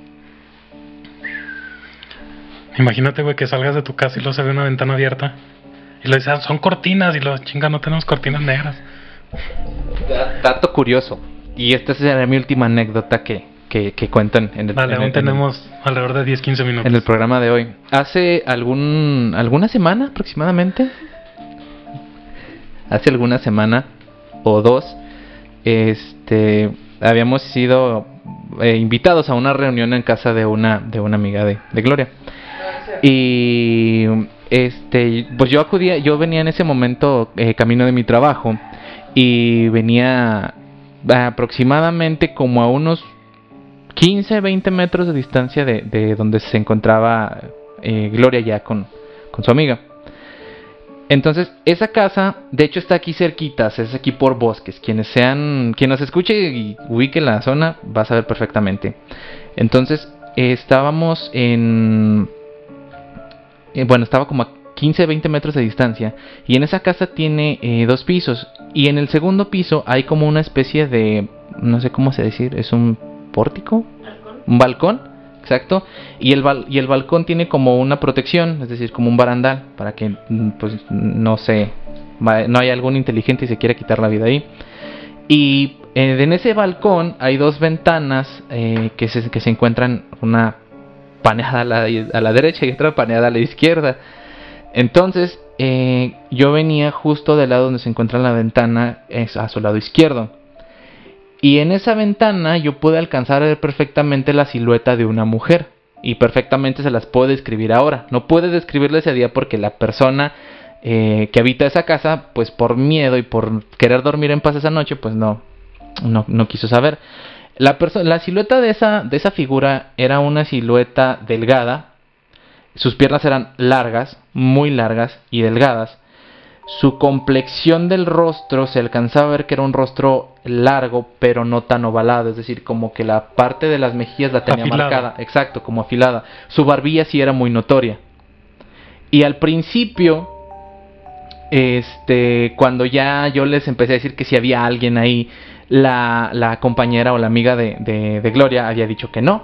Imagínate, güey, que salgas de tu casa y luego se ve una ventana abierta. Y lo dices, "Ah, son cortinas. Y lo chinga, no tenemos cortinas negras. Dato curioso. Y esta será mi última anécdota que, que, que cuentan en el, Vale, en aún el- tenemos alrededor de 10-15 minutos. en el programa de hoy. Hace algún alguna semana aproximadamente, hace alguna semana o dos, este, habíamos sido eh, invitados a una reunión en casa de una de una amiga de, de Gloria. Y este, pues yo acudía, yo venía en ese momento eh, camino de mi trabajo y venía aproximadamente como a unos 15, 20 metros de distancia de, de donde se encontraba eh, Gloria ya con, con su amiga. Entonces, esa casa, de hecho, está aquí cerquitas, es aquí por bosques. Quienes sean, quien nos escuche y ubique la zona, va a saber perfectamente. Entonces, estábamos en. Eh, bueno, estaba como a 15, 20 metros de distancia. Y en esa casa tiene eh, dos pisos. Y en el segundo piso hay como una especie de. No sé cómo se decir, es un pórtico, un balcón, exacto, y el, bal- y el balcón tiene como una protección, es decir, como un barandal, para que mm, pues no va- no hay algún inteligente y se quiera quitar la vida ahí. Y eh, en ese balcón hay dos ventanas eh, que, se, que se encuentran una paneada a la, a la derecha y otra paneada a la izquierda. Entonces, eh, yo venía justo del lado donde se encuentra la ventana, es a su lado izquierdo. Y en esa ventana yo pude alcanzar perfectamente la silueta de una mujer. Y perfectamente se las puedo describir ahora. No puedo describirla ese día porque la persona eh, que habita esa casa, pues por miedo y por querer dormir en paz esa noche, pues no, no, no quiso saber. La, silueta de esa, de esa figura era una silueta delgada. Sus piernas eran largas, muy largas y delgadas. Su complexión del rostro se alcanzaba a ver que era un rostro largo, pero no tan ovalado, es decir, como que la parte de las mejillas la tenía Afilada. marcada, exacto, como afilada. Su barbilla sí era muy notoria. Y al principio, este, cuando ya yo les empecé a decir que si había alguien ahí, la, la compañera o la amiga de, de- de Gloria había dicho que no,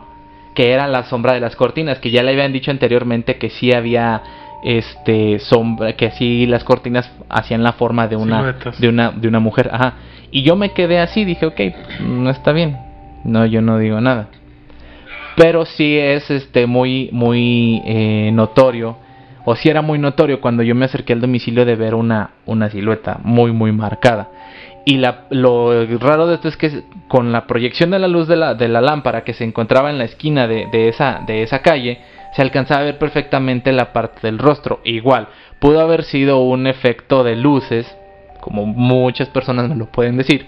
que era la sombra de las cortinas, que ya le habían dicho anteriormente que sí había este sombra, que sí las cortinas hacían la forma de una de una de una mujer, ajá. Y yo me quedé así, dije, ok, no está bien. No, yo no digo nada. Pero sí es este muy muy eh, notorio o si era muy notorio cuando yo me acerqué al domicilio de ver una, una silueta muy muy marcada. Y lo raro de esto es que con la proyección de la luz de la, de la lámpara que se encontraba en la esquina de, de esa, de esa calle, se alcanzaba a ver perfectamente la parte del rostro. Igual, pudo haber sido un efecto de luces, como muchas personas me lo pueden decir.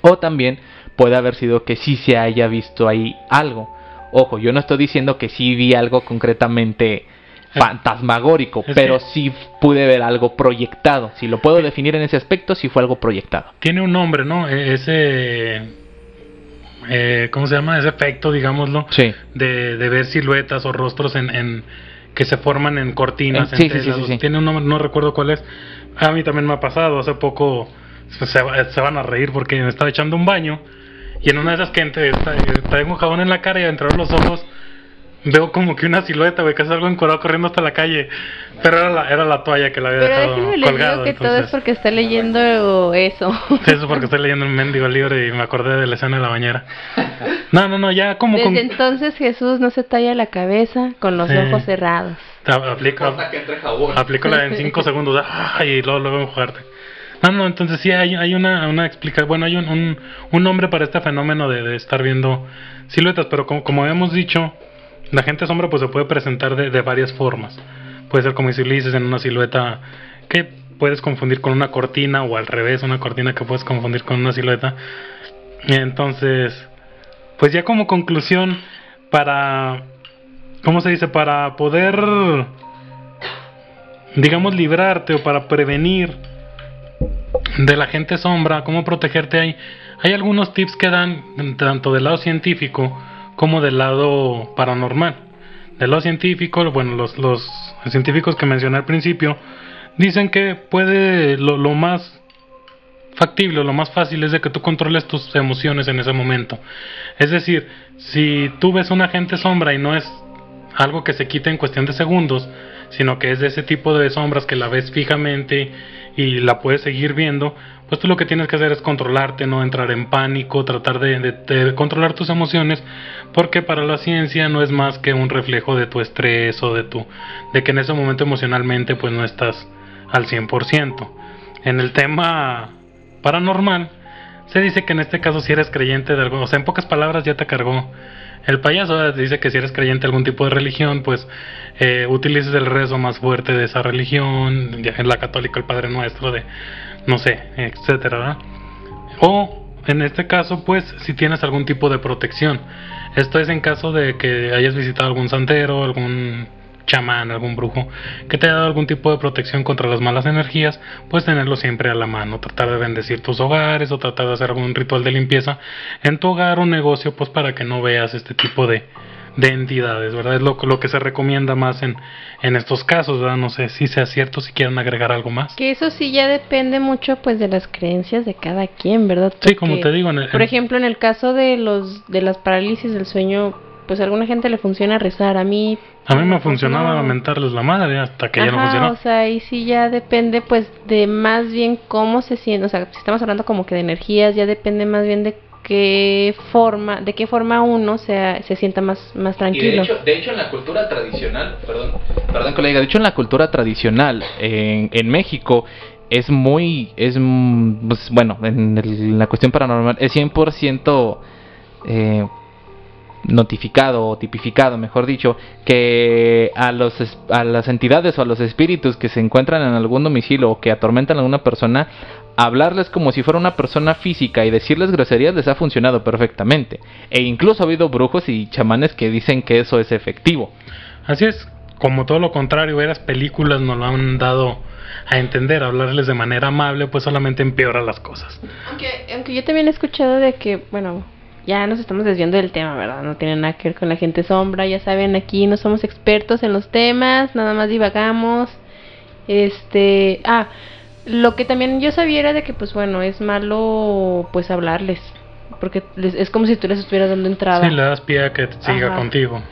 O también puede haber sido que sí se haya visto ahí algo. Ojo, yo no estoy diciendo que sí vi algo concretamente fantasmagórico, Es pero sí pude ver algo proyectado. Si lo puedo definir en ese aspecto, sí fue algo proyectado. Tiene un nombre, ¿no? E- Ese. eh, ¿Cómo se llama? Ese efecto, digámoslo. Sí. De, de ver siluetas o rostros en, en- que se forman en cortinas. Eh, en sí, sí, sí, telas. sí, sí. Tiene un nombre, no recuerdo cuál es. A mí también me ha pasado. Hace poco se, se van a reír porque me estaba echando un baño. Y en una de esas que entre, tra- traigo un jabón en la cara y entre los ojos veo como que una silueta, güey, que es algo encorado corriendo hasta la calle. Pero era la, era la toalla que la había Pero dejado colgado. digo que todo es entonces- porque está leyendo eso. Sí, Eso porque estoy leyendo un mendigo libro y me acordé de la escena de la bañera. No, no, no, ya como con... Desde entonces Jesús no se talla la cabeza con los Sí. ojos cerrados. a- Aplico, aplico la en 5 segundos ah, y luego luego enfocarte. No, no, entonces sí hay, hay una, una explicación, bueno, hay un, un, un nombre para este fenómeno de, de estar viendo siluetas, pero como, como hemos dicho, la gente sombra pues se puede presentar de, de varias formas. puede ser como si lo dices en una silueta que puedes confundir con una cortina o al revés, una cortina que puedes confundir con una silueta. Entonces, pues ya como conclusión, para, ¿cómo se dice? Para poder, digamos, librarte o para prevenir de la gente sombra, cómo protegerte hay, hay algunos tips que dan tanto del lado científico como del lado paranormal. Del lado científico, bueno, los, los científicos que mencioné al principio dicen que puede lo, lo más factible, lo más fácil es de que tú controles tus emociones en ese momento. Es decir, si tú ves una gente sombra y no es algo que se quite en cuestión de segundos, sino que es de ese tipo de sombras que la ves fijamente y la puedes seguir viendo, pues tú lo que tienes que hacer es controlarte, no entrar en pánico, tratar de, de, controlar tus emociones, porque para la ciencia no es más que un reflejo de tu estrés o de tu, de que en ese momento emocionalmente pues no estás al 100%. En el tema paranormal, se dice que en este caso si eres creyente de algo, o sea, en pocas palabras ya te cargó el payaso, dice que si eres creyente de algún tipo de religión, pues eh, utilices el rezo más fuerte de esa religión, en la católica el Padre Nuestro, de no sé, etcétera, O en este caso, pues si tienes algún tipo de protección. Esto es en caso de que hayas visitado algún santero, algún chamán, algún brujo que te haya dado algún tipo de protección contra las malas energías, pues tenerlo siempre a la mano, tratar de bendecir tus hogares o tratar de hacer algún ritual de limpieza en tu hogar o negocio, pues para que no veas este tipo de, de entidades, ¿verdad? Es lo, lo que se recomienda más en, en estos casos, ¿verdad? No sé si sea cierto, si quieren agregar algo más. Que eso sí ya depende mucho, pues, de las creencias de cada quien, ¿verdad? sí, como te digo. por ejemplo, en el caso de los de las parálisis del sueño, pues a alguna gente le funciona rezar, a mí... A mí me funcionaba lamentarles la madre hasta que ya no funcionó. o sea, ahí sí ya depende pues de más bien cómo se siente, o sea, si estamos hablando como que de energías, ya depende más bien de qué forma, de qué forma uno se, se sienta más, más tranquilo. de, hecho, de hecho, en la cultura tradicional, perdón, perdón colega, de hecho en la cultura tradicional en, en México es muy, es, pues, bueno, en, la cuestión paranormal es 100% eh, notificado o tipificado, mejor dicho, que a, los, a las entidades o a los espíritus que se encuentran en algún domicilio o que atormentan a alguna persona, hablarles como si fuera una persona física y decirles groserías les ha funcionado perfectamente. E incluso ha habido brujos y chamanes que dicen que eso es efectivo. Así es, como todo lo contrario, veras películas nos lo han dado a entender, hablarles de manera amable, pues solamente empeora las cosas. Aunque, aunque yo también he escuchado de que, bueno, ya nos estamos desviando del tema, ¿verdad? No tiene nada que ver con la gente sombra, ya saben, aquí no somos expertos en los temas, nada más divagamos. Este, ah, lo que también yo sabía era de que pues bueno, es malo pues hablarles, porque es como si tú les estuvieras dando entrada. Sí, le das pie a que siga contigo.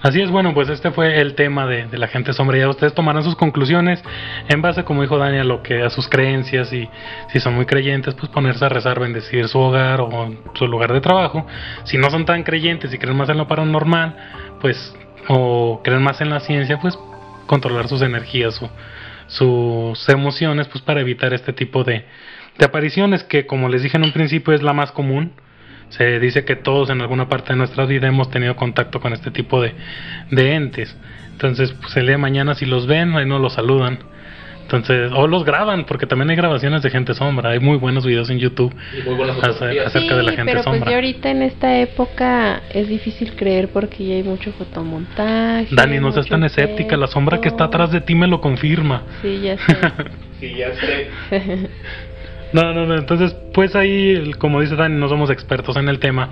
Así es, bueno, pues este fue el tema de, la gente sombra. Ya ustedes tomarán sus conclusiones en base, como dijo Daniel, a lo que a sus creencias y si son muy creyentes, pues ponerse a rezar, bendecir su hogar o su lugar de trabajo. Si no son tan creyentes y creen más en lo paranormal, pues o creen más en la ciencia, pues controlar sus energías sus emociones, pues para evitar este tipo de, de apariciones que, como les dije en un principio, es la más común se dice que todos en alguna parte de nuestra vida hemos tenido contacto con este tipo de, de entes. Entonces, pues el día de mañana si los ven, ahí no los saludan. Entonces, o los graban, porque también hay grabaciones de gente sombra. Hay muy buenos videos en YouTube acerca de la gente pero sombra. Pues ahorita en esta época es difícil creer porque ya hay mucho fotomontaje. Dani, no seas tan escéptica. La sombra que está atrás de ti me lo confirma. Sí, ya sé. sí, ya sé. No, no, no. Entonces, pues ahí, como dice Dani, no somos expertos en el tema.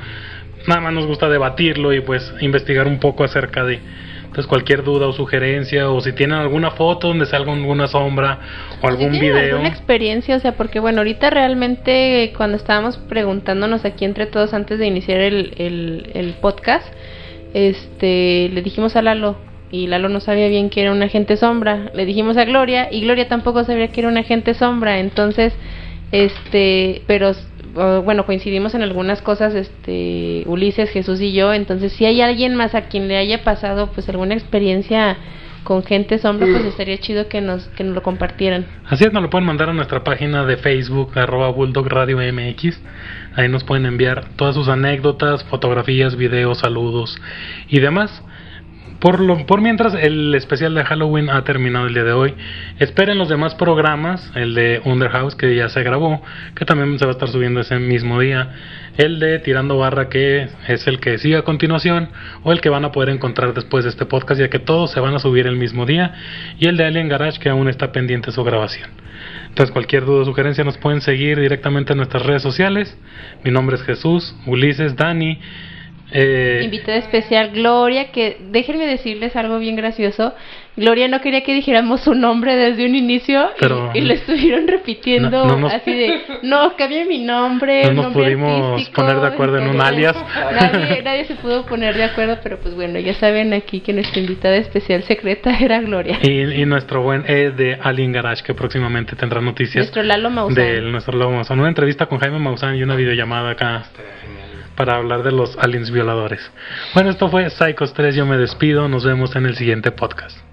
Nada más nos gusta debatirlo y pues investigar un poco acerca de entonces cualquier duda o sugerencia o si tienen alguna foto donde salga alguna sombra o algún si video. alguna experiencia, o sea, porque bueno, ahorita realmente cuando estábamos preguntándonos aquí entre todos antes de iniciar el, el, el podcast, este, le dijimos a Lalo y Lalo no sabía bien que era un agente sombra. Le dijimos a Gloria y Gloria tampoco sabía que era un agente sombra. Entonces, este, pero bueno, coincidimos en algunas cosas, este, Ulises, Jesús y yo, entonces si hay alguien más a quien le haya pasado pues alguna experiencia con gente sombra, pues estaría chido que nos, que nos lo compartieran. Así es, nos lo pueden mandar a nuestra página de Facebook, arroba Bulldog Radio MX. Ahí nos pueden enviar todas sus anécdotas, fotografías, videos, saludos y demás por, lo, por mientras, el especial de Halloween ha terminado el día de hoy. Esperen los demás programas, el de Underhouse que ya se grabó, que también se va a estar subiendo ese mismo día. El de Tirando Barra que es el que sigue a continuación, o el que van a poder encontrar después de este podcast, ya que todos se van a subir el mismo día. Y el de Alien Garage que aún está pendiente su grabación. Entonces cualquier duda o sugerencia nos pueden seguir directamente en nuestras redes sociales. Mi nombre es Jesús, Ulises, Dani. Eh, Invitada especial Gloria, que déjenme decirles algo bien gracioso. Gloria no quería que dijéramos su nombre desde un inicio y, le estuvieron repitiendo así de, no, cambie mi nombre. No nos pudimos poner de acuerdo en un alias. Nadie, se pudo poner de acuerdo, pero pues bueno, ya saben aquí que nuestra invitada especial secreta era Gloria. Y, nuestro buen Ed de Alien Garage, que próximamente tendrá noticias. Nuestro Lalo Maussan. De nuestro Lalo Maussan. Una entrevista con Jaime Maussan y una videollamada acá para hablar de los aliens violadores. Bueno, esto fue Psychos 3, yo me despido, nos vemos en el siguiente podcast.